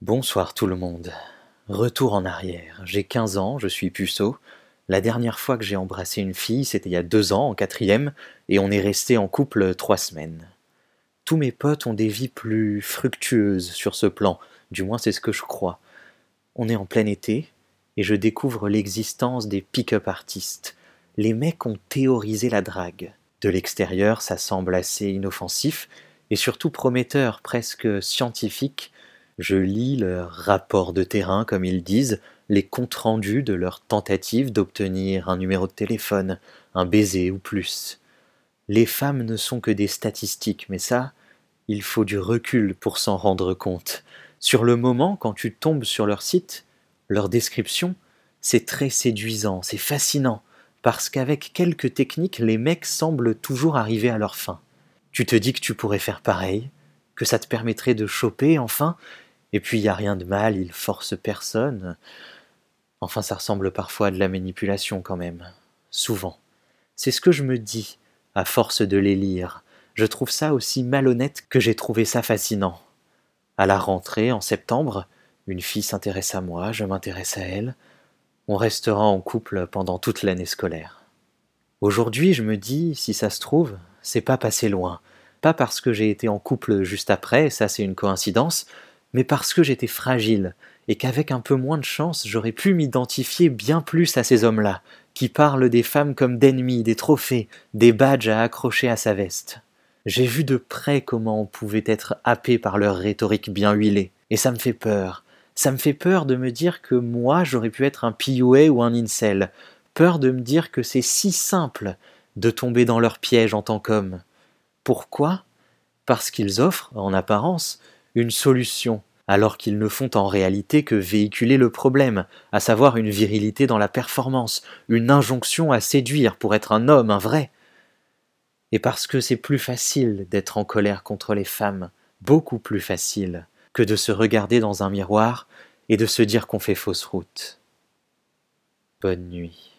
Bonsoir tout le monde. Retour en arrière. J'ai 15 ans, je suis puceau. La dernière fois que j'ai embrassé une fille, c'était il y a deux ans, en quatrième, et on est resté en couple trois semaines. Tous mes potes ont des vies plus fructueuses sur ce plan, du moins c'est ce que je crois. On est en plein été, et je découvre l'existence des pick-up artistes. Les mecs ont théorisé la drague. De l'extérieur, ça semble assez inoffensif, et surtout prometteur, presque scientifique, je lis leurs rapports de terrain, comme ils disent, les comptes rendus de leurs tentatives d'obtenir un numéro de téléphone, un baiser ou plus. Les femmes ne sont que des statistiques, mais ça, il faut du recul pour s'en rendre compte. Sur le moment, quand tu tombes sur leur site, leur description, c'est très séduisant, c'est fascinant, parce qu'avec quelques techniques, les mecs semblent toujours arriver à leur fin. Tu te dis que tu pourrais faire pareil, que ça te permettrait de choper enfin, et puis il n'y a rien de mal, il force personne. Enfin, ça ressemble parfois à de la manipulation quand même. Souvent. C'est ce que je me dis, à force de les lire. Je trouve ça aussi malhonnête que j'ai trouvé ça fascinant. À la rentrée, en septembre, une fille s'intéresse à moi, je m'intéresse à elle. On restera en couple pendant toute l'année scolaire. Aujourd'hui, je me dis, si ça se trouve, c'est pas passé loin. Pas parce que j'ai été en couple juste après, ça c'est une coïncidence, mais parce que j'étais fragile, et qu'avec un peu moins de chance, j'aurais pu m'identifier bien plus à ces hommes-là, qui parlent des femmes comme d'ennemis, des trophées, des badges à accrocher à sa veste. J'ai vu de près comment on pouvait être happé par leur rhétorique bien huilée, et ça me fait peur. Ça me fait peur de me dire que moi j'aurais pu être un PUA ou un incel, peur de me dire que c'est si simple de tomber dans leur piège en tant qu'homme. Pourquoi? Parce qu'ils offrent, en apparence, une solution, alors qu'ils ne font en réalité que véhiculer le problème, à savoir une virilité dans la performance, une injonction à séduire pour être un homme, un vrai. Et parce que c'est plus facile d'être en colère contre les femmes, beaucoup plus facile, que de se regarder dans un miroir et de se dire qu'on fait fausse route. Bonne nuit.